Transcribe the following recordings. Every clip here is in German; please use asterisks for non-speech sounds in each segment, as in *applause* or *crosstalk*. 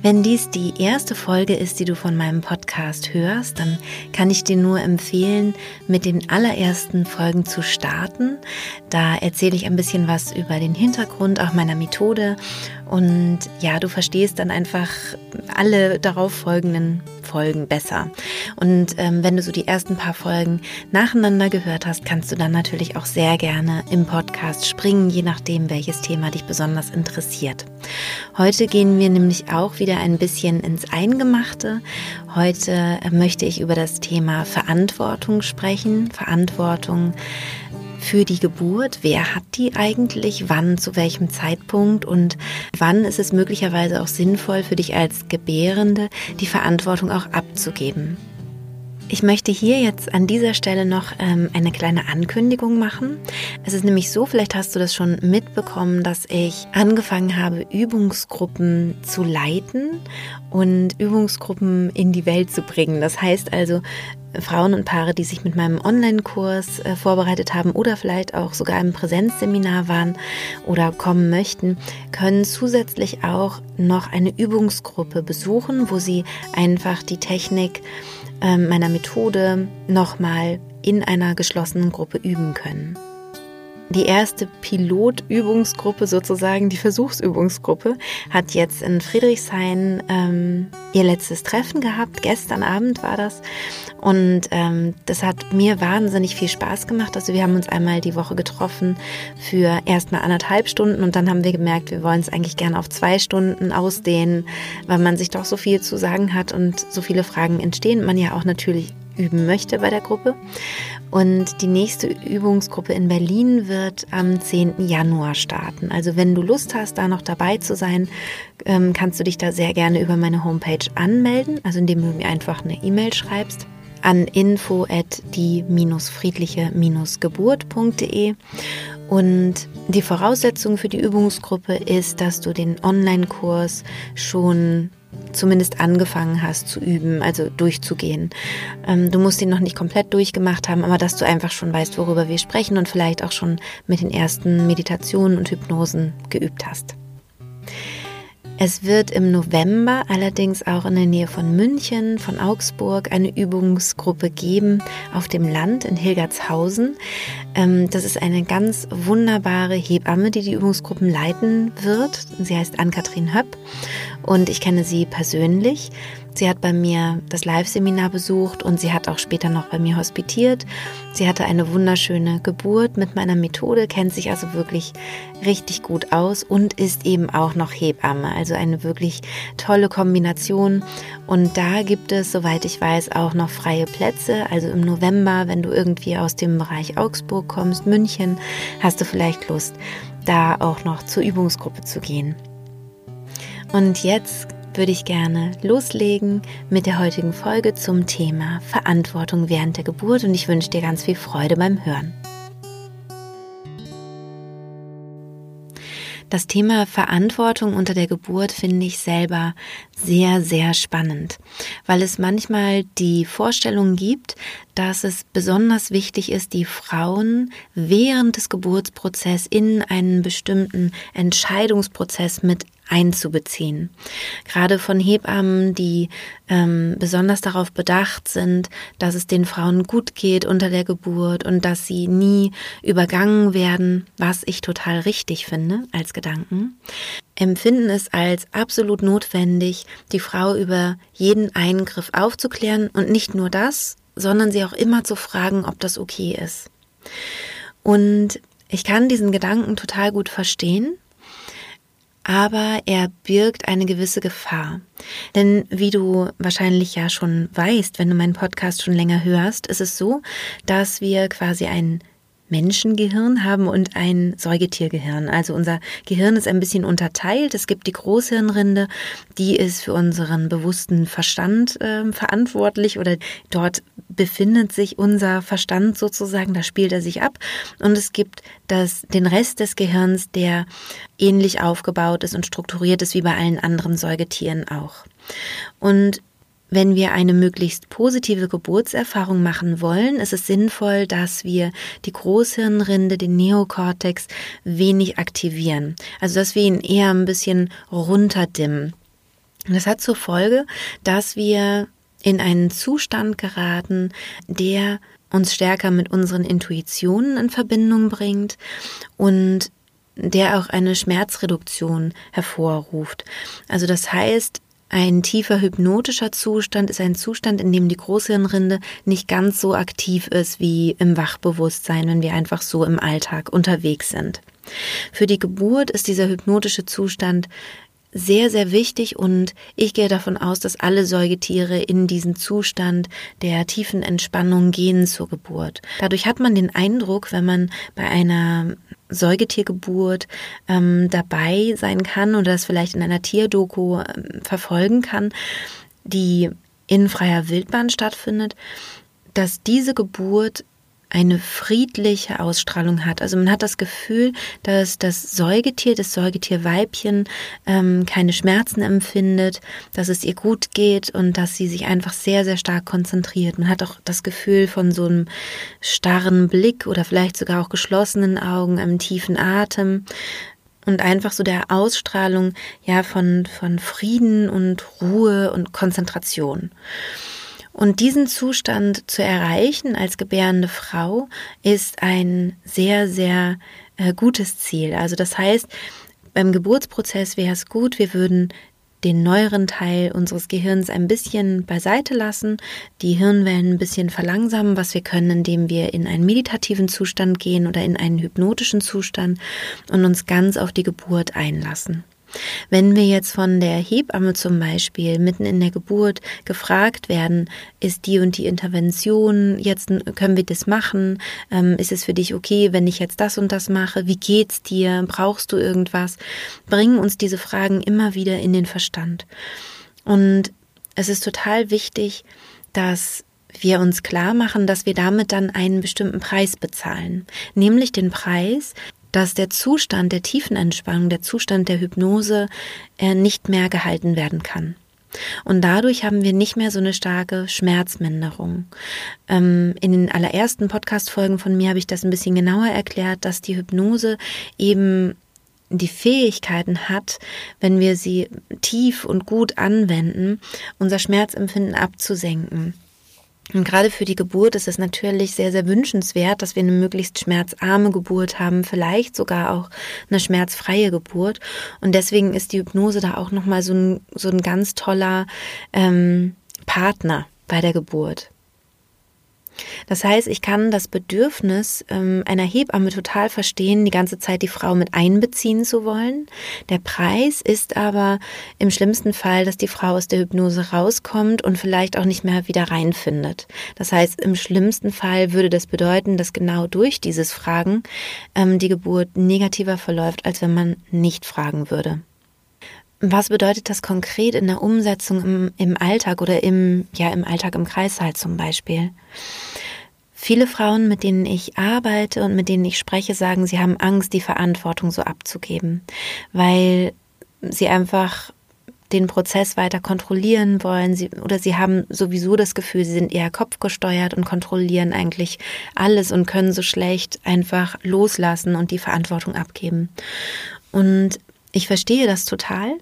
Wenn dies die erste Folge ist, die du von meinem Podcast hörst, dann kann ich dir nur empfehlen, mit den allerersten Folgen zu starten. Da erzähle ich ein bisschen was über den Hintergrund auch meiner Methode und ja, du verstehst dann einfach alle darauf folgenden Folgen besser. Und ähm, wenn du so die ersten paar Folgen nacheinander gehört hast, kannst du dann natürlich auch sehr gerne im Podcast springen, je nachdem, welches Thema dich besonders interessiert. Heute gehen wir nämlich auch wieder ein bisschen ins Eingemachte. Heute äh, möchte ich über das Thema Verantwortung sprechen. Verantwortung für die Geburt? Wer hat die eigentlich? Wann, zu welchem Zeitpunkt? Und wann ist es möglicherweise auch sinnvoll für dich als Gebärende, die Verantwortung auch abzugeben? Ich möchte hier jetzt an dieser Stelle noch ähm, eine kleine Ankündigung machen. Es ist nämlich so, vielleicht hast du das schon mitbekommen, dass ich angefangen habe, Übungsgruppen zu leiten und Übungsgruppen in die Welt zu bringen. Das heißt also, Frauen und Paare, die sich mit meinem Online-Kurs äh, vorbereitet haben oder vielleicht auch sogar im Präsenzseminar waren oder kommen möchten, können zusätzlich auch noch eine Übungsgruppe besuchen, wo sie einfach die Technik äh, meiner Methode nochmal in einer geschlossenen Gruppe üben können die erste Pilotübungsgruppe sozusagen, die Versuchsübungsgruppe, hat jetzt in Friedrichshain ähm, ihr letztes Treffen gehabt. Gestern Abend war das. Und ähm, das hat mir wahnsinnig viel Spaß gemacht. Also wir haben uns einmal die Woche getroffen für erstmal anderthalb Stunden und dann haben wir gemerkt, wir wollen es eigentlich gerne auf zwei Stunden ausdehnen, weil man sich doch so viel zu sagen hat und so viele Fragen entstehen. Man ja auch natürlich üben möchte bei der Gruppe. Und die nächste Übungsgruppe in Berlin wird am 10. Januar starten. Also wenn du Lust hast, da noch dabei zu sein, ähm, kannst du dich da sehr gerne über meine Homepage anmelden, also indem du mir einfach eine E-Mail schreibst an info at die-friedliche-geburt.de und die Voraussetzung für die Übungsgruppe ist, dass du den Online-Kurs schon zumindest angefangen hast zu üben, also durchzugehen. Ähm, du musst ihn noch nicht komplett durchgemacht haben, aber dass du einfach schon weißt, worüber wir sprechen und vielleicht auch schon mit den ersten Meditationen und Hypnosen geübt hast. Es wird im November allerdings auch in der Nähe von München, von Augsburg eine Übungsgruppe geben auf dem Land in Hilgertshausen. Ähm, das ist eine ganz wunderbare Hebamme, die die Übungsgruppen leiten wird. Sie heißt Ann-Kathrin Höpp und ich kenne sie persönlich. Sie hat bei mir das Live-Seminar besucht und sie hat auch später noch bei mir hospitiert. Sie hatte eine wunderschöne Geburt mit meiner Methode, kennt sich also wirklich richtig gut aus und ist eben auch noch Hebamme. Also eine wirklich tolle Kombination. Und da gibt es, soweit ich weiß, auch noch freie Plätze. Also im November, wenn du irgendwie aus dem Bereich Augsburg kommst, München, hast du vielleicht Lust, da auch noch zur Übungsgruppe zu gehen. Und jetzt würde ich gerne loslegen mit der heutigen Folge zum Thema Verantwortung während der Geburt und ich wünsche dir ganz viel Freude beim Hören. Das Thema Verantwortung unter der Geburt finde ich selber sehr, sehr spannend, weil es manchmal die Vorstellung gibt, dass es besonders wichtig ist, die Frauen während des Geburtsprozesses in einen bestimmten Entscheidungsprozess mit einzubeziehen. Gerade von Hebammen, die ähm, besonders darauf bedacht sind, dass es den Frauen gut geht unter der Geburt und dass sie nie übergangen werden, was ich total richtig finde als Gedanken, empfinden es als absolut notwendig, die Frau über jeden Eingriff aufzuklären und nicht nur das, sondern sie auch immer zu fragen, ob das okay ist. Und ich kann diesen Gedanken total gut verstehen aber er birgt eine gewisse Gefahr. Denn wie du wahrscheinlich ja schon weißt, wenn du meinen Podcast schon länger hörst, ist es so, dass wir quasi ein Menschengehirn haben und ein Säugetiergehirn. Also unser Gehirn ist ein bisschen unterteilt. Es gibt die Großhirnrinde, die ist für unseren bewussten Verstand äh, verantwortlich oder dort befindet sich unser Verstand sozusagen, da spielt er sich ab. Und es gibt das, den Rest des Gehirns, der ähnlich aufgebaut ist und strukturiert ist wie bei allen anderen Säugetieren auch. Und wenn wir eine möglichst positive Geburtserfahrung machen wollen, ist es sinnvoll, dass wir die Großhirnrinde, den Neokortex, wenig aktivieren. Also dass wir ihn eher ein bisschen runterdimmen. Das hat zur Folge, dass wir in einen Zustand geraten, der uns stärker mit unseren Intuitionen in Verbindung bringt und der auch eine Schmerzreduktion hervorruft. Also das heißt, ein tiefer hypnotischer Zustand ist ein Zustand, in dem die Großhirnrinde nicht ganz so aktiv ist wie im Wachbewusstsein, wenn wir einfach so im Alltag unterwegs sind. Für die Geburt ist dieser hypnotische Zustand sehr, sehr wichtig und ich gehe davon aus, dass alle Säugetiere in diesen Zustand der tiefen Entspannung gehen zur Geburt. Dadurch hat man den Eindruck, wenn man bei einer Säugetiergeburt ähm, dabei sein kann oder das vielleicht in einer Tierdoku ähm, verfolgen kann, die in freier Wildbahn stattfindet, dass diese Geburt eine friedliche Ausstrahlung hat. Also man hat das Gefühl, dass das Säugetier, das Säugetierweibchen ähm, keine Schmerzen empfindet, dass es ihr gut geht und dass sie sich einfach sehr, sehr stark konzentriert. Man hat auch das Gefühl von so einem starren Blick oder vielleicht sogar auch geschlossenen Augen, einem tiefen Atem und einfach so der Ausstrahlung ja von, von Frieden und Ruhe und Konzentration. Und diesen Zustand zu erreichen als gebärende Frau ist ein sehr, sehr äh, gutes Ziel. Also das heißt, beim Geburtsprozess wäre es gut, wir würden den neueren Teil unseres Gehirns ein bisschen beiseite lassen, die Hirnwellen ein bisschen verlangsamen, was wir können, indem wir in einen meditativen Zustand gehen oder in einen hypnotischen Zustand und uns ganz auf die Geburt einlassen. Wenn wir jetzt von der Hebamme zum Beispiel mitten in der Geburt gefragt werden, ist die und die Intervention, jetzt können wir das machen, ähm, ist es für dich okay, wenn ich jetzt das und das mache, wie geht's dir, brauchst du irgendwas, bringen uns diese Fragen immer wieder in den Verstand. Und es ist total wichtig, dass wir uns klar machen, dass wir damit dann einen bestimmten Preis bezahlen, nämlich den Preis, dass der Zustand der tiefen Entspannung, der Zustand der Hypnose äh, nicht mehr gehalten werden kann. Und dadurch haben wir nicht mehr so eine starke Schmerzminderung. Ähm, in den allerersten Podcast-Folgen von mir habe ich das ein bisschen genauer erklärt, dass die Hypnose eben die Fähigkeiten hat, wenn wir sie tief und gut anwenden, unser Schmerzempfinden abzusenken. Und gerade für die Geburt ist es natürlich sehr, sehr wünschenswert, dass wir eine möglichst schmerzarme Geburt haben, vielleicht sogar auch eine schmerzfreie Geburt. Und deswegen ist die Hypnose da auch nochmal so ein, so ein ganz toller ähm, Partner bei der Geburt. Das heißt, ich kann das Bedürfnis ähm, einer Hebamme total verstehen, die ganze Zeit die Frau mit einbeziehen zu wollen. Der Preis ist aber im schlimmsten Fall, dass die Frau aus der Hypnose rauskommt und vielleicht auch nicht mehr wieder reinfindet. Das heißt, im schlimmsten Fall würde das bedeuten, dass genau durch dieses Fragen ähm, die Geburt negativer verläuft, als wenn man nicht fragen würde. Was bedeutet das konkret in der Umsetzung im, im Alltag oder im, ja, im Alltag im Kreissaal zum Beispiel? Viele Frauen, mit denen ich arbeite und mit denen ich spreche, sagen, sie haben Angst, die Verantwortung so abzugeben, weil sie einfach den Prozess weiter kontrollieren wollen, sie, oder sie haben sowieso das Gefühl, sie sind eher kopfgesteuert und kontrollieren eigentlich alles und können so schlecht einfach loslassen und die Verantwortung abgeben. Und ich verstehe das total,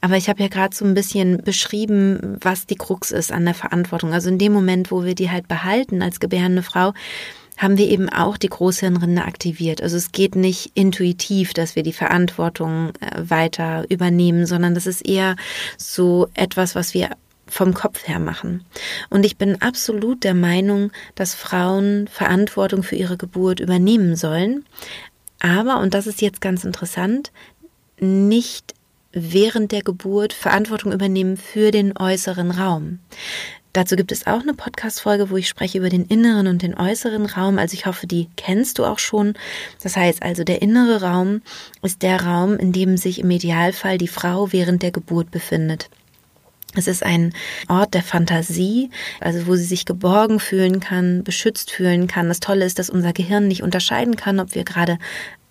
aber ich habe ja gerade so ein bisschen beschrieben, was die Krux ist an der Verantwortung. Also in dem Moment, wo wir die halt behalten als gebärende Frau, haben wir eben auch die Großhirnrinde aktiviert. Also es geht nicht intuitiv, dass wir die Verantwortung äh, weiter übernehmen, sondern das ist eher so etwas, was wir vom Kopf her machen. Und ich bin absolut der Meinung, dass Frauen Verantwortung für ihre Geburt übernehmen sollen. Aber, und das ist jetzt ganz interessant, nicht während der Geburt Verantwortung übernehmen für den äußeren Raum. Dazu gibt es auch eine Podcast-Folge, wo ich spreche über den inneren und den äußeren Raum. Also ich hoffe, die kennst du auch schon. Das heißt also, der innere Raum ist der Raum, in dem sich im Idealfall die Frau während der Geburt befindet. Es ist ein Ort der Fantasie, also wo sie sich geborgen fühlen kann, beschützt fühlen kann. Das Tolle ist, dass unser Gehirn nicht unterscheiden kann, ob wir gerade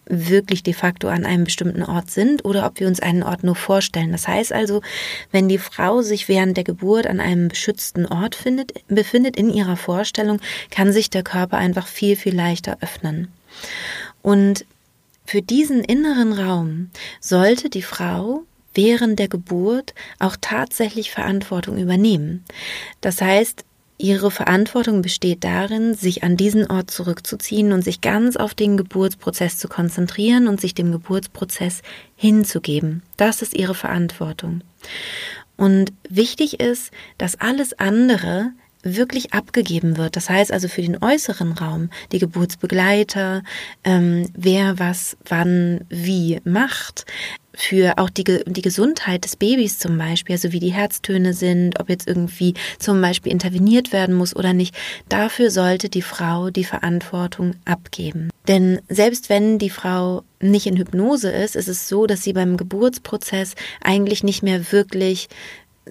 wirklich de facto an einem bestimmten Ort sind oder ob wir uns einen Ort nur vorstellen. Das heißt also, wenn die Frau sich während der Geburt an einem beschützten Ort findet, befindet in ihrer Vorstellung, kann sich der Körper einfach viel, viel leichter öffnen. Und für diesen inneren Raum sollte die Frau während der Geburt auch tatsächlich Verantwortung übernehmen. Das heißt, Ihre Verantwortung besteht darin, sich an diesen Ort zurückzuziehen und sich ganz auf den Geburtsprozess zu konzentrieren und sich dem Geburtsprozess hinzugeben. Das ist Ihre Verantwortung. Und wichtig ist, dass alles andere wirklich abgegeben wird. Das heißt also für den äußeren Raum, die Geburtsbegleiter, ähm, wer was wann wie macht, für auch die, die Gesundheit des Babys zum Beispiel, also wie die Herztöne sind, ob jetzt irgendwie zum Beispiel interveniert werden muss oder nicht, dafür sollte die Frau die Verantwortung abgeben. Denn selbst wenn die Frau nicht in Hypnose ist, ist es so, dass sie beim Geburtsprozess eigentlich nicht mehr wirklich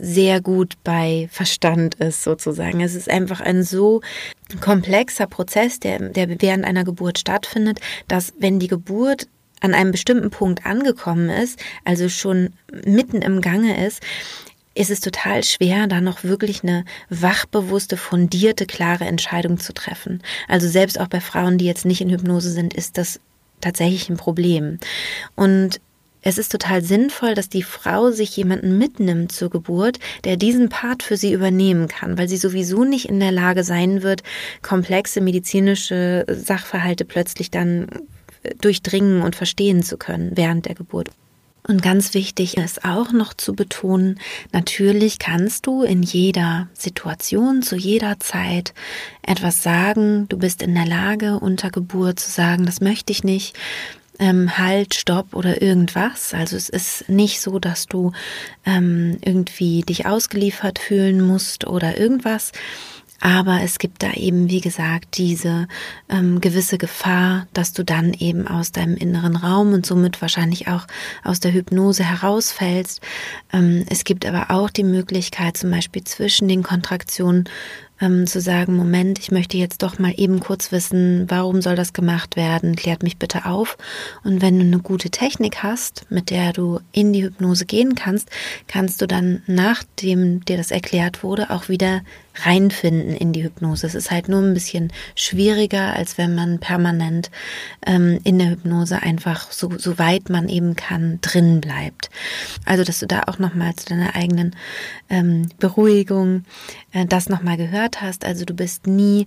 sehr gut bei Verstand ist, sozusagen. Es ist einfach ein so komplexer Prozess, der, der während einer Geburt stattfindet, dass wenn die Geburt an einem bestimmten Punkt angekommen ist, also schon mitten im Gange ist, ist es total schwer, da noch wirklich eine wachbewusste, fundierte, klare Entscheidung zu treffen. Also selbst auch bei Frauen, die jetzt nicht in Hypnose sind, ist das tatsächlich ein Problem. Und es ist total sinnvoll, dass die Frau sich jemanden mitnimmt zur Geburt, der diesen Part für sie übernehmen kann, weil sie sowieso nicht in der Lage sein wird, komplexe medizinische Sachverhalte plötzlich dann durchdringen und verstehen zu können während der Geburt. Und ganz wichtig ist auch noch zu betonen, natürlich kannst du in jeder Situation, zu jeder Zeit etwas sagen. Du bist in der Lage, unter Geburt zu sagen, das möchte ich nicht. Ähm, halt, Stopp oder irgendwas. Also es ist nicht so, dass du ähm, irgendwie dich ausgeliefert fühlen musst oder irgendwas, aber es gibt da eben, wie gesagt, diese ähm, gewisse Gefahr, dass du dann eben aus deinem inneren Raum und somit wahrscheinlich auch aus der Hypnose herausfällst. Ähm, es gibt aber auch die Möglichkeit, zum Beispiel zwischen den Kontraktionen ähm, zu sagen, Moment, ich möchte jetzt doch mal eben kurz wissen, warum soll das gemacht werden? Klärt mich bitte auf. Und wenn du eine gute Technik hast, mit der du in die Hypnose gehen kannst, kannst du dann, nachdem dir das erklärt wurde, auch wieder reinfinden in die Hypnose. Es ist halt nur ein bisschen schwieriger, als wenn man permanent ähm, in der Hypnose einfach so, so weit man eben kann drin bleibt. Also, dass du da auch nochmal zu deiner eigenen ähm, Beruhigung das nochmal gehört hast. Also du bist nie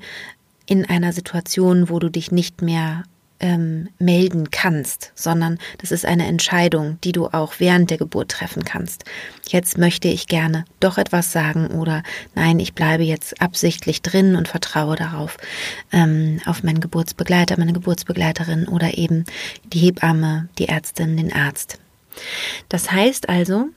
in einer Situation, wo du dich nicht mehr ähm, melden kannst, sondern das ist eine Entscheidung, die du auch während der Geburt treffen kannst. Jetzt möchte ich gerne doch etwas sagen oder nein, ich bleibe jetzt absichtlich drin und vertraue darauf, ähm, auf meinen Geburtsbegleiter, meine Geburtsbegleiterin oder eben die Hebamme, die Ärztin, den Arzt. Das heißt also,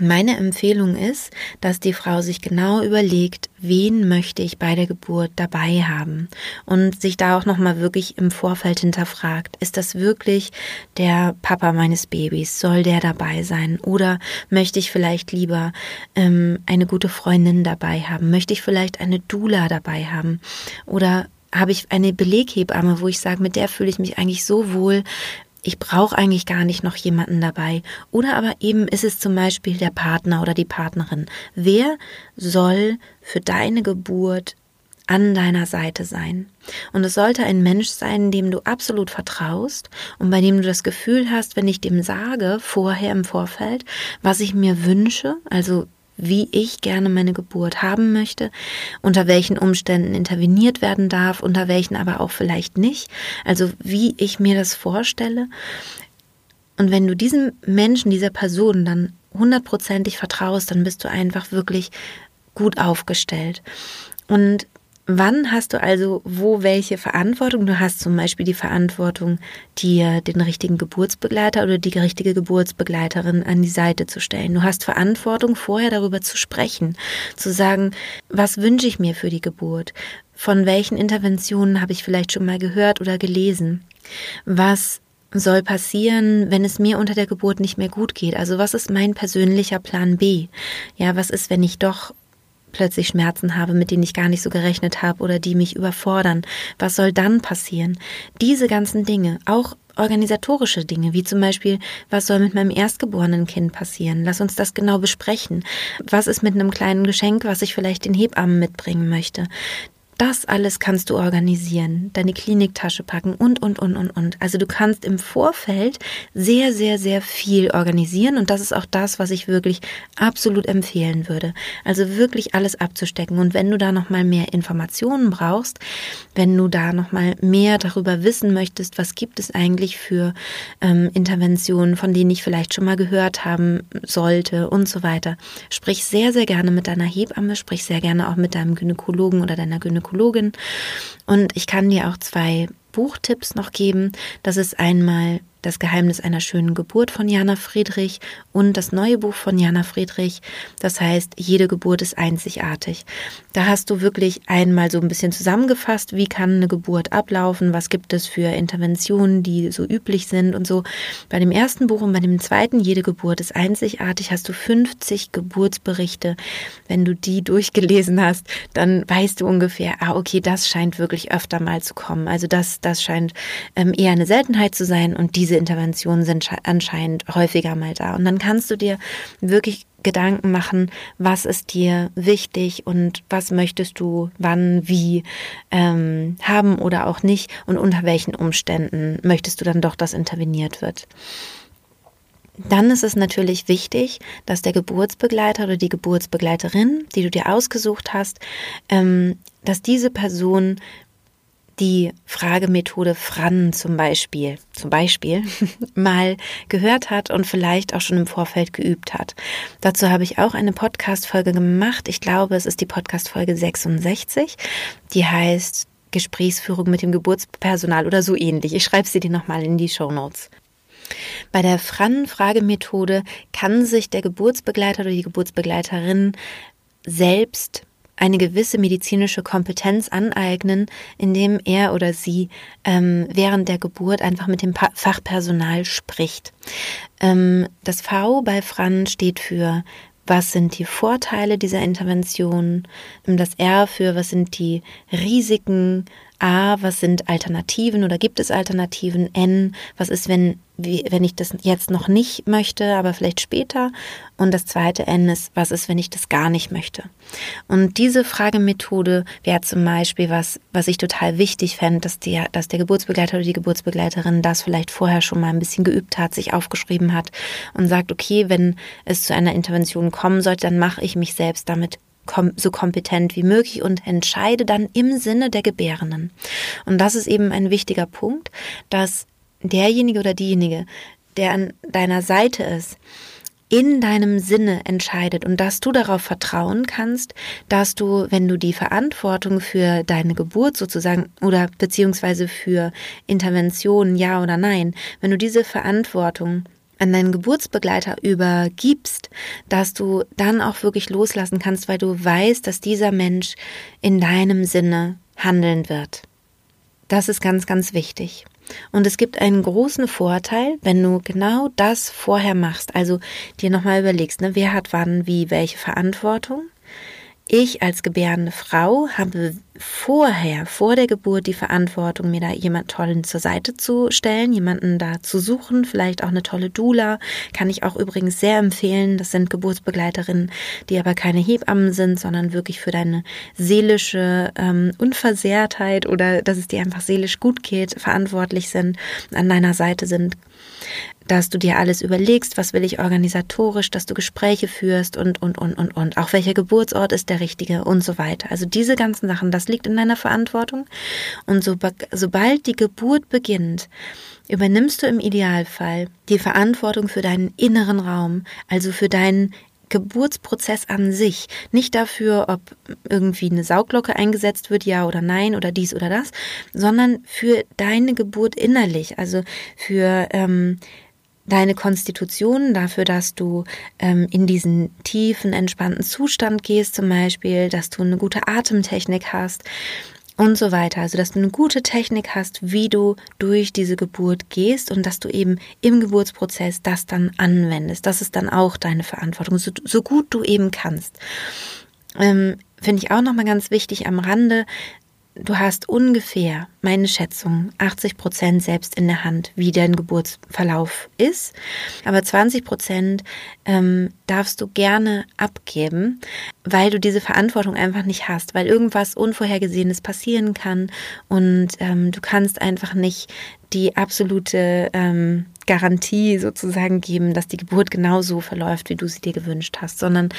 meine Empfehlung ist, dass die Frau sich genau überlegt, wen möchte ich bei der Geburt dabei haben und sich da auch noch mal wirklich im Vorfeld hinterfragt, ist das wirklich der Papa meines Babys? Soll der dabei sein? Oder möchte ich vielleicht lieber ähm, eine gute Freundin dabei haben? Möchte ich vielleicht eine Dula dabei haben? Oder habe ich eine Beleghebamme, wo ich sage, mit der fühle ich mich eigentlich so wohl, ich brauche eigentlich gar nicht noch jemanden dabei. Oder aber eben ist es zum Beispiel der Partner oder die Partnerin. Wer soll für deine Geburt an deiner Seite sein. Und es sollte ein Mensch sein, dem du absolut vertraust und bei dem du das Gefühl hast, wenn ich dem sage, vorher im Vorfeld, was ich mir wünsche, also wie ich gerne meine Geburt haben möchte, unter welchen Umständen interveniert werden darf, unter welchen aber auch vielleicht nicht, also wie ich mir das vorstelle. Und wenn du diesem Menschen, dieser Person dann hundertprozentig vertraust, dann bist du einfach wirklich gut aufgestellt. Und Wann hast du also wo welche Verantwortung? Du hast zum Beispiel die Verantwortung, dir den richtigen Geburtsbegleiter oder die richtige Geburtsbegleiterin an die Seite zu stellen. Du hast Verantwortung, vorher darüber zu sprechen, zu sagen, was wünsche ich mir für die Geburt? Von welchen Interventionen habe ich vielleicht schon mal gehört oder gelesen? Was soll passieren, wenn es mir unter der Geburt nicht mehr gut geht? Also was ist mein persönlicher Plan B? Ja, was ist, wenn ich doch plötzlich Schmerzen habe, mit denen ich gar nicht so gerechnet habe oder die mich überfordern. Was soll dann passieren? Diese ganzen Dinge, auch organisatorische Dinge, wie zum Beispiel, was soll mit meinem erstgeborenen Kind passieren? Lass uns das genau besprechen. Was ist mit einem kleinen Geschenk, was ich vielleicht den Hebammen mitbringen möchte? Das alles kannst du organisieren, deine Kliniktasche packen und, und, und, und, und. Also du kannst im Vorfeld sehr, sehr, sehr viel organisieren und das ist auch das, was ich wirklich absolut empfehlen würde. Also wirklich alles abzustecken und wenn du da nochmal mehr Informationen brauchst, wenn du da nochmal mehr darüber wissen möchtest, was gibt es eigentlich für ähm, Interventionen, von denen ich vielleicht schon mal gehört haben sollte und so weiter, sprich sehr, sehr gerne mit deiner Hebamme, sprich sehr gerne auch mit deinem Gynäkologen oder deiner Gynäkologin Gynäkologin. Und ich kann dir auch zwei Buchtipps noch geben. Das ist einmal das Geheimnis einer schönen Geburt von Jana Friedrich und das neue Buch von Jana Friedrich. Das heißt, jede Geburt ist einzigartig. Da hast du wirklich einmal so ein bisschen zusammengefasst, wie kann eine Geburt ablaufen, was gibt es für Interventionen, die so üblich sind und so. Bei dem ersten Buch und bei dem zweiten, jede Geburt ist einzigartig, hast du 50 Geburtsberichte. Wenn du die durchgelesen hast, dann weißt du ungefähr, ah, okay, das scheint wirklich öfter mal zu kommen. Also das, das scheint ähm, eher eine Seltenheit zu sein und diese Interventionen sind anscheinend häufiger mal da. Und dann kannst du dir wirklich Gedanken machen, was ist dir wichtig und was möchtest du wann, wie ähm, haben oder auch nicht und unter welchen Umständen möchtest du dann doch, dass interveniert wird. Dann ist es natürlich wichtig, dass der Geburtsbegleiter oder die Geburtsbegleiterin, die du dir ausgesucht hast, ähm, dass diese Person die Fragemethode Fran zum Beispiel, zum Beispiel *laughs* mal gehört hat und vielleicht auch schon im Vorfeld geübt hat. Dazu habe ich auch eine Podcast-Folge gemacht. Ich glaube, es ist die Podcast-Folge 66. Die heißt Gesprächsführung mit dem Geburtspersonal oder so ähnlich. Ich schreibe sie dir nochmal in die Show Notes. Bei der Fran-Fragemethode kann sich der Geburtsbegleiter oder die Geburtsbegleiterin selbst eine gewisse medizinische Kompetenz aneignen, indem er oder sie ähm, während der Geburt einfach mit dem pa Fachpersonal spricht. Ähm, das V bei Fran steht für was sind die Vorteile dieser Intervention, das R für was sind die Risiken, A, was sind Alternativen oder gibt es Alternativen? N, was ist, wenn, wenn ich das jetzt noch nicht möchte, aber vielleicht später? Und das zweite N ist, was ist, wenn ich das gar nicht möchte? Und diese Fragemethode wäre zum Beispiel was, was ich total wichtig fände, dass, die, dass der Geburtsbegleiter oder die Geburtsbegleiterin das vielleicht vorher schon mal ein bisschen geübt hat, sich aufgeschrieben hat und sagt, okay, wenn es zu einer Intervention kommen sollte, dann mache ich mich selbst damit kom so kompetent wie möglich und entscheide dann im Sinne der Gebärenden. Und das ist eben ein wichtiger Punkt, dass derjenige oder diejenige, der an deiner Seite ist, in deinem Sinne entscheidet und dass du darauf vertrauen kannst, dass du, wenn du die Verantwortung für deine Geburt sozusagen oder beziehungsweise für Interventionen, ja oder nein, wenn du diese Verantwortung an deinen Geburtsbegleiter übergibst, dass du dann auch wirklich loslassen kannst, weil du weißt, dass dieser Mensch in deinem Sinne handeln wird. Das ist ganz, ganz wichtig. Und es gibt einen großen Vorteil, wenn du genau das vorher machst. Also dir nochmal überlegst, ne, wer hat wann, wie, welche Verantwortung. Ich als gebärende Frau habe vorher, vor der Geburt, die Verantwortung, mir da jemand Tollen zur Seite zu stellen, jemanden da zu suchen, vielleicht auch eine tolle Dula. Kann ich auch übrigens sehr empfehlen. Das sind Geburtsbegleiterinnen, die aber keine Hebammen sind, sondern wirklich für deine seelische ähm, Unversehrtheit oder dass es dir einfach seelisch gut geht, verantwortlich sind, an deiner Seite sind dass du dir alles überlegst, was will ich organisatorisch, dass du Gespräche führst und, und, und, und, und. Auch welcher Geburtsort ist der richtige und so weiter. Also diese ganzen Sachen, das liegt in deiner Verantwortung. Und so, sobald die Geburt beginnt, übernimmst du im Idealfall die Verantwortung für deinen inneren Raum, also für deinen Geburtsprozess an sich, nicht dafür, ob irgendwie eine Sauglocke eingesetzt wird, ja oder nein oder dies oder das, sondern für deine Geburt innerlich, also für ähm, deine Konstitution, dafür, dass du ähm, in diesen tiefen, entspannten Zustand gehst, zum Beispiel, dass du eine gute Atemtechnik hast und so weiter. Also, dass du eine gute Technik hast, wie du durch diese Geburt gehst und dass du eben im Geburtsprozess das dann anwendest. Das ist dann auch deine Verantwortung, so, so gut du eben kannst. Ähm, Finde ich auch nochmal ganz wichtig am Rande du hast ungefähr, meine Schätzung, 80 Prozent selbst in der Hand, wie dein Geburtsverlauf ist. Aber 20 Prozent ähm, darfst du gerne abgeben, weil du diese Verantwortung einfach nicht hast, weil irgendwas Unvorhergesehenes passieren kann und ähm, du kannst einfach nicht die absolute ähm, Garantie sozusagen geben, dass die Geburt genauso verläuft, wie du sie dir gewünscht hast, sondern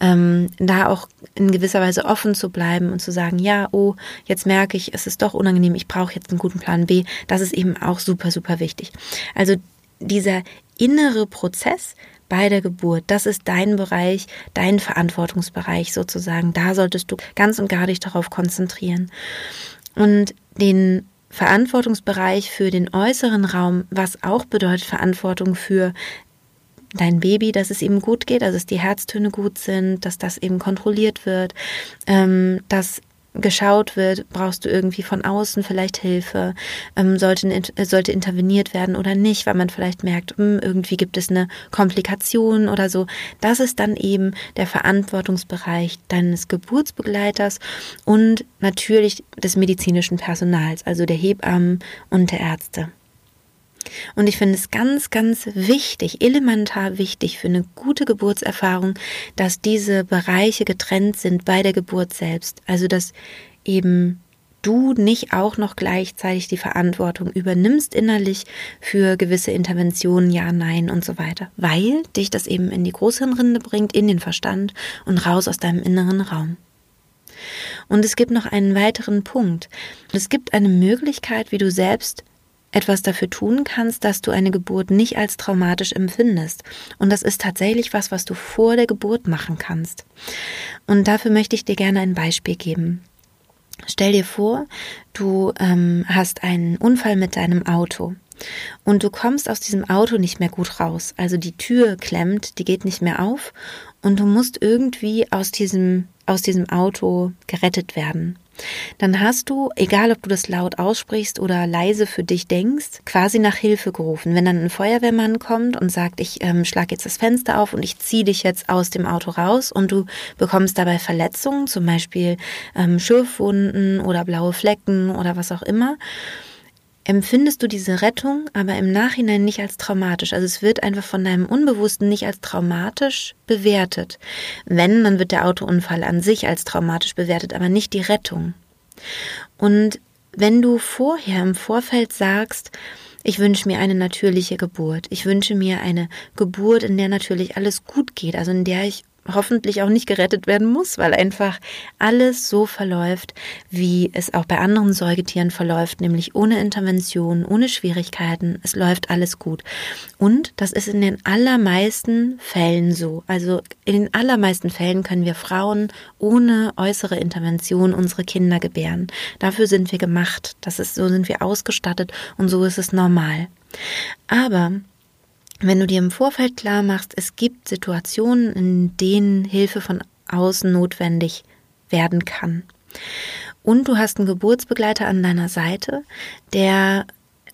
ähm, da auch in gewisser Weise offen zu bleiben und zu sagen, ja, oh, jetzt merke ich, es ist doch unangenehm, ich brauche jetzt einen guten Plan B. Das ist eben auch super, super wichtig. Also dieser innere Prozess bei der Geburt, das ist dein Bereich, dein Verantwortungsbereich sozusagen. Da solltest du ganz und gar dich darauf konzentrieren. Und den Verantwortungsbereich für den äußeren Raum, was auch bedeutet Verantwortung für dein Baby, dass es ihm gut geht, also dass die Herztöne gut sind, dass das eben kontrolliert wird, ähm, dass geschaut wird, brauchst du irgendwie von außen vielleicht Hilfe, ähm, sollte, sollte interveniert werden oder nicht, weil man vielleicht merkt, mh, hm, irgendwie gibt es eine Komplikation oder so. Das ist dann eben der Verantwortungsbereich deines Geburtsbegleiters und natürlich des medizinischen Personals, also der Hebammen und der Ärzte. Und ich finde es ganz, ganz wichtig, elementar wichtig für eine gute Geburtserfahrung, dass diese Bereiche getrennt sind bei der Geburt selbst. Also dass eben du nicht auch noch gleichzeitig die Verantwortung übernimmst innerlich für gewisse Interventionen, ja, nein und so weiter, weil dich das eben in die Großhirnrinde bringt, in den Verstand und raus aus deinem inneren Raum. Und es gibt noch einen weiteren Punkt. Es gibt eine Möglichkeit, wie du selbst etwas dafür tun kannst, dass du eine Geburt nicht als traumatisch empfindest. Und das ist tatsächlich was, was du vor der Geburt machen kannst. Und dafür möchte ich dir gerne ein Beispiel geben. Stell dir vor, du ähm, hast einen Unfall mit deinem Auto und du kommst aus diesem Auto nicht mehr gut raus. Also die Tür klemmt, die geht nicht mehr auf und du musst irgendwie aus diesem, aus diesem Auto gerettet werden dann hast du, egal ob du das laut aussprichst oder leise für dich denkst, quasi nach Hilfe gerufen. Wenn dann ein Feuerwehrmann kommt und sagt, ich ähm, schlage jetzt das Fenster auf und ich ziehe dich jetzt aus dem Auto raus und du bekommst dabei Verletzungen, zum Beispiel ähm, Schürfwunden oder blaue Flecken oder was auch immer, empfindest du diese Rettung aber im Nachhinein nicht als traumatisch. Also es wird einfach von deinem Unbewussten nicht als traumatisch bewertet. Wenn, dann wird der Autounfall an sich als traumatisch bewertet, aber nicht die Rettung. Und wenn du vorher im Vorfeld sagst, ich wünsche mir eine natürliche Geburt. Ich wünsche mir eine Geburt, in der natürlich alles gut geht, also in der ich hoffentlich auch nicht gerettet werden muss, weil einfach alles so verläuft, wie es auch bei anderen Säugetieren verläuft, nämlich ohne Intervention, ohne Schwierigkeiten. Es läuft alles gut. Und das ist in den allermeisten Fällen so. Also in den allermeisten Fällen können wir Frauen ohne äußere Intervention unsere Kinder gebären. Dafür sind wir gemacht. Das ist, so sind wir ausgestattet und so ist es normal. Aber wenn du dir im Vorfeld klar machst, es gibt Situationen, in denen Hilfe von außen notwendig werden kann. Und du hast einen Geburtsbegleiter an deiner Seite, der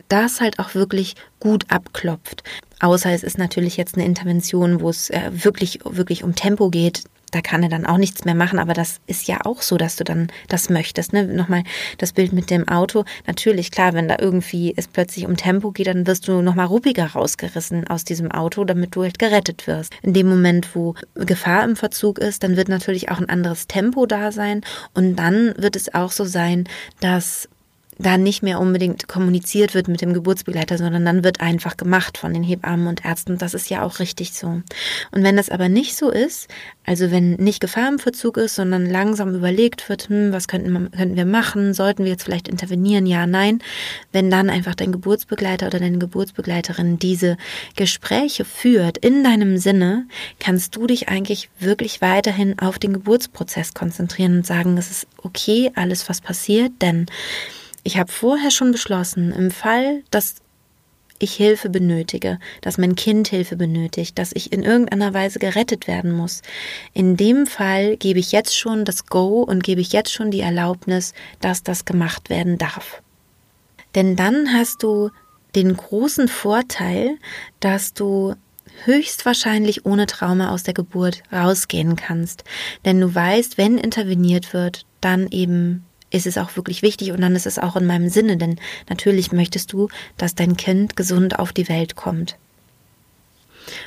das halt auch wirklich gut abklopft. Außer es ist natürlich jetzt eine Intervention, wo es äh, wirklich, wirklich um Tempo geht da kann er dann auch nichts mehr machen. Aber das ist ja auch so, dass du dann das möchtest. Ne? Nochmal das Bild mit dem Auto. Natürlich, klar, wenn da irgendwie es plötzlich um Tempo geht, dann wirst du nochmal ruppiger rausgerissen aus diesem Auto, damit du halt gerettet wirst. In dem Moment, wo Gefahr im Verzug ist, dann wird natürlich auch ein anderes Tempo da sein. Und dann wird es auch so sein, dass da nicht mehr unbedingt kommuniziert wird mit dem Geburtsbegleiter, sondern dann wird einfach gemacht von den Hebammen und Ärzten. Das ist ja auch richtig so. Und wenn das aber nicht so ist, also wenn nicht Gefahr im Verzug ist, sondern langsam überlegt wird, hm, was könnten, könnten wir machen, sollten wir jetzt vielleicht intervenieren, ja, nein, wenn dann einfach dein Geburtsbegleiter oder deine Geburtsbegleiterin diese Gespräche führt in deinem Sinne, kannst du dich eigentlich wirklich weiterhin auf den Geburtsprozess konzentrieren und sagen, es ist okay, alles was passiert, denn ich habe vorher schon beschlossen, im Fall, dass ich Hilfe benötige, dass mein Kind Hilfe benötigt, dass ich in irgendeiner Weise gerettet werden muss. In dem Fall gebe ich jetzt schon das Go und gebe ich jetzt schon die Erlaubnis, dass das gemacht werden darf. Denn dann hast du den großen Vorteil, dass du höchstwahrscheinlich ohne Trauma aus der Geburt rausgehen kannst. Denn du weißt, wenn interveniert wird, dann eben ist es auch wirklich wichtig und dann ist es auch in meinem Sinne, denn natürlich möchtest du, dass dein Kind gesund auf die Welt kommt.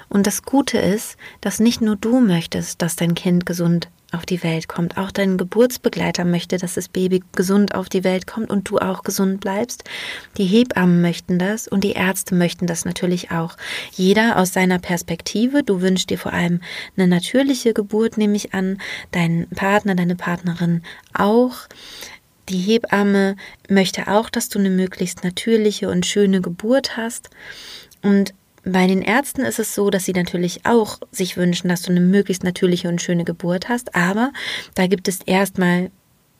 Und das Gute ist, dass nicht nur du möchtest, dass dein Kind gesund auf die Welt kommt, auch dein Geburtsbegleiter möchte, dass das Baby gesund auf die Welt kommt und du auch gesund bleibst. Die Hebammen möchten das und die Ärzte möchten das natürlich auch. Jeder aus seiner Perspektive. Du wünschst dir vor allem eine natürliche Geburt, nehme ich an, dein Partner, deine Partnerin auch. Die Hebamme möchte auch, dass du eine möglichst natürliche und schöne Geburt hast. Und bei den Ärzten ist es so, dass sie natürlich auch sich wünschen, dass du eine möglichst natürliche und schöne Geburt hast. Aber da gibt es erstmal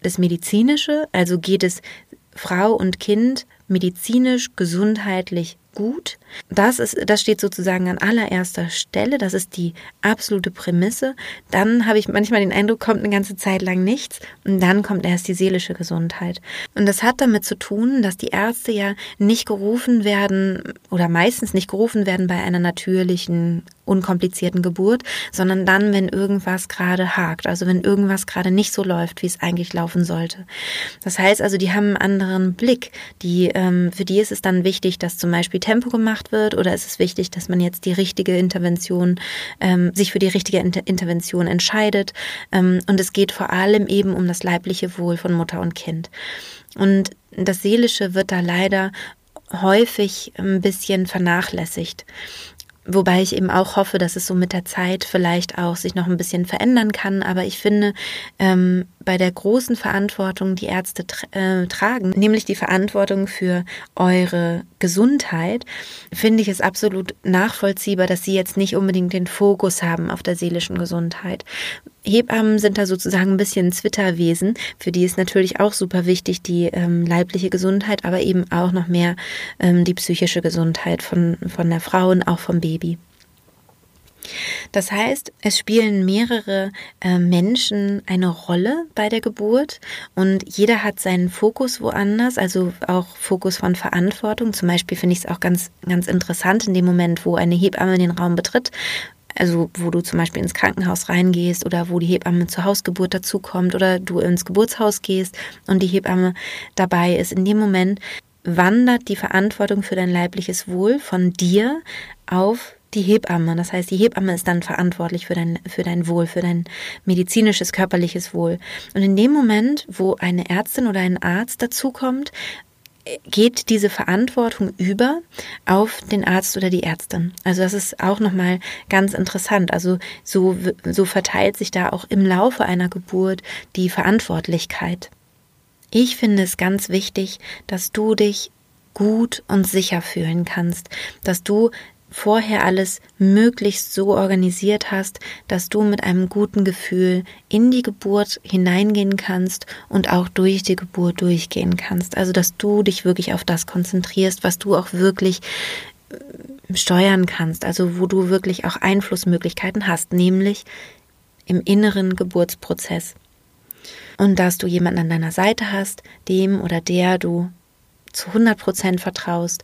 das Medizinische, also geht es Frau und Kind medizinisch, gesundheitlich gut. Das ist, das steht sozusagen an allererster Stelle. Das ist die absolute Prämisse. Dann habe ich manchmal den Eindruck, kommt eine ganze Zeit lang nichts und dann kommt erst die seelische Gesundheit. Und das hat damit zu tun, dass die Ärzte ja nicht gerufen werden oder meistens nicht gerufen werden bei einer natürlichen unkomplizierten Geburt, sondern dann, wenn irgendwas gerade hakt, also wenn irgendwas gerade nicht so läuft, wie es eigentlich laufen sollte. Das heißt also, die haben einen anderen Blick. Die, ähm, für die ist es dann wichtig, dass zum Beispiel Tempo gemacht wird oder ist es wichtig, dass man jetzt die richtige Intervention, ähm, sich für die richtige Inter Intervention entscheidet. Ähm, und es geht vor allem eben um das leibliche Wohl von Mutter und Kind. Und das Seelische wird da leider häufig ein bisschen vernachlässigt. Wobei ich eben auch hoffe, dass es so mit der Zeit vielleicht auch sich noch ein bisschen verändern kann. Aber ich finde, ähm, bei der großen Verantwortung, die Ärzte tra äh, tragen, nämlich die Verantwortung für eure Gesundheit, finde ich es absolut nachvollziehbar, dass sie jetzt nicht unbedingt den Fokus haben auf der seelischen Gesundheit. Hebammen sind da sozusagen ein bisschen Zwitterwesen. Für die ist natürlich auch super wichtig die ähm, leibliche Gesundheit, aber eben auch noch mehr ähm, die psychische Gesundheit von, von der Frau und auch vom Baby. Das heißt, es spielen mehrere äh, Menschen eine Rolle bei der Geburt und jeder hat seinen Fokus woanders, also auch Fokus von Verantwortung. Zum Beispiel finde ich es auch ganz, ganz interessant in dem Moment, wo eine Hebamme den Raum betritt, also wo du zum Beispiel ins Krankenhaus reingehst oder wo die Hebamme zur Hausgeburt dazukommt oder du ins Geburtshaus gehst und die Hebamme dabei ist. In dem Moment wandert die Verantwortung für dein leibliches Wohl von dir auf die Hebamme. Das heißt, die Hebamme ist dann verantwortlich für dein, für dein Wohl, für dein medizinisches, körperliches Wohl. Und in dem Moment, wo eine Ärztin oder ein Arzt dazukommt, geht diese Verantwortung über auf den Arzt oder die Ärztin. Also das ist auch nochmal ganz interessant. Also so, so verteilt sich da auch im Laufe einer Geburt die Verantwortlichkeit. Ich finde es ganz wichtig, dass du dich gut und sicher fühlen kannst, dass du vorher alles möglichst so organisiert hast, dass du mit einem guten Gefühl in die Geburt hineingehen kannst und auch durch die Geburt durchgehen kannst. Also, dass du dich wirklich auf das konzentrierst, was du auch wirklich äh, steuern kannst, also wo du wirklich auch Einflussmöglichkeiten hast, nämlich im inneren Geburtsprozess. Und dass du jemanden an deiner Seite hast, dem oder der du zu 100 Prozent vertraust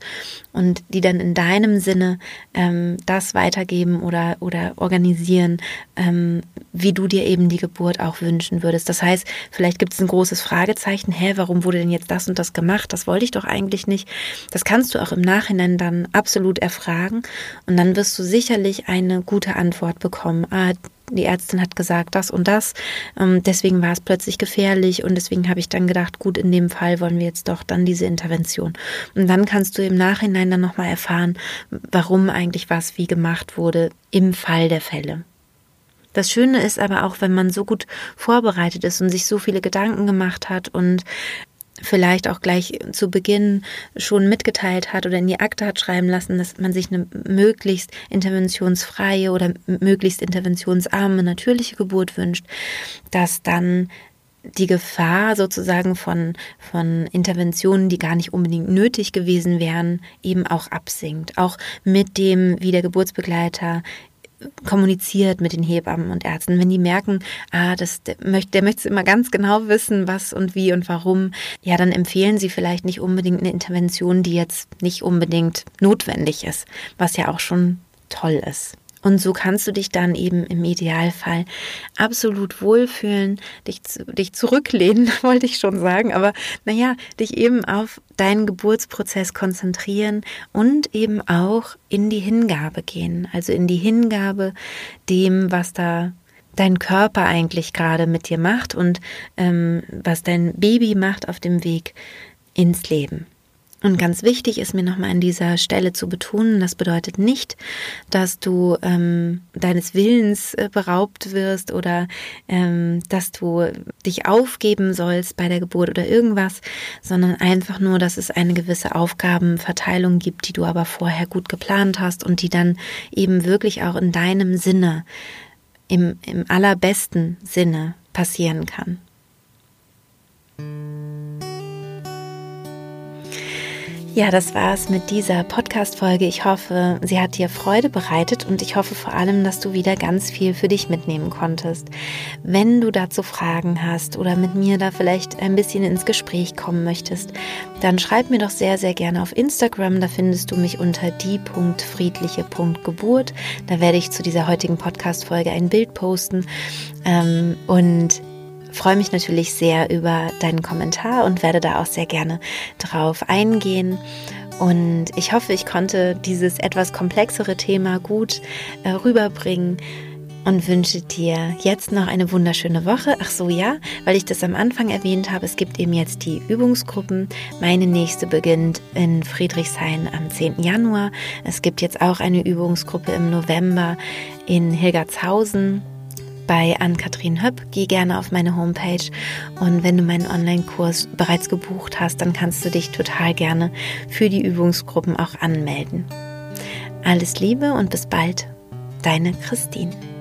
und die dann in deinem Sinne ähm, das weitergeben oder, oder organisieren, ähm, wie du dir eben die Geburt auch wünschen würdest. Das heißt, vielleicht gibt es ein großes Fragezeichen, hä, warum wurde denn jetzt das und das gemacht? Das wollte ich doch eigentlich nicht. Das kannst du auch im Nachhinein dann absolut erfragen und dann wirst du sicherlich eine gute Antwort bekommen. Ah, die Ärztin hat gesagt, das und das. Ähm, deswegen war es plötzlich gefährlich und deswegen habe ich dann gedacht, gut, in dem Fall wollen wir jetzt doch dann diese Intervention. Und dann kannst du im Nachhinein dann nochmal erfahren, warum eigentlich was wie gemacht wurde im Fall der Fälle. Das Schöne ist aber auch, wenn man so gut vorbereitet ist und sich so viele Gedanken gemacht hat und vielleicht auch gleich zu Beginn schon mitgeteilt hat oder in die Akte hat schreiben lassen, dass man sich eine möglichst interventionsfreie oder möglichst interventionsarme natürliche Geburt wünscht, dass dann die Gefahr sozusagen von, von Interventionen, die gar nicht unbedingt nötig gewesen wären, eben auch absinkt. Auch mit dem, wie der Geburtsbegleiter kommuniziert mit den Hebammen und Ärzten, wenn die merken, ah, das, der, möchte, der möchte immer ganz genau wissen, was und wie und warum, ja, dann empfehlen sie vielleicht nicht unbedingt eine Intervention, die jetzt nicht unbedingt notwendig ist, was ja auch schon toll ist. Und so kannst du dich dann eben im Idealfall absolut wohlfühlen, dich, dich zurücklehnen, *laughs* wollte ich schon sagen, aber naja, dich eben auf deinen Geburtsprozess konzentrieren und eben auch in die Hingabe gehen, also in die Hingabe dem, was da dein Körper eigentlich gerade mit dir macht und ähm, was dein Baby macht auf dem Weg ins Leben. Und ganz wichtig ist mir nochmal an dieser Stelle zu betonen, das bedeutet nicht, dass du ähm, deines Willens äh, beraubt wirst oder ähm, dass du dich aufgeben sollst bei der Geburt oder irgendwas, sondern einfach nur, dass es eine gewisse Aufgabenverteilung gibt, die du aber vorher gut geplant hast und die dann eben wirklich auch in deinem Sinne, im, im allerbesten Sinne passieren kann. Ja, das war's mit dieser Podcast-Folge. Ich hoffe, sie hat dir Freude bereitet und ich hoffe vor allem, dass du wieder ganz viel für dich mitnehmen konntest. Wenn du dazu Fragen hast oder mit mir da vielleicht ein bisschen ins Gespräch kommen möchtest, dann schreib mir doch sehr, sehr gerne auf Instagram. Da findest du mich unter die.friedliche.geburt. Da werde ich zu dieser heutigen Podcast-Folge ein Bild posten. Ähm, und freue mich natürlich sehr über deinen Kommentar und werde da auch sehr gerne drauf eingehen. Und ich hoffe, ich konnte dieses etwas komplexere Thema gut äh, rüberbringen und wünsche dir jetzt noch eine wunderschöne Woche. Ach so, ja, weil ich das am Anfang erwähnt habe, es gibt eben jetzt die Übungsgruppen. Meine nächste beginnt in Friedrichshain am 10. Januar. Es gibt jetzt auch eine Übungsgruppe im November in Hilgertshausen bei Ann-Kathrin Höpp. Geh gerne auf meine Homepage und wenn du meinen Online-Kurs bereits gebucht hast, dann kannst du dich total gerne für die Übungsgruppen auch anmelden. Alles Liebe und bis bald, deine Christine.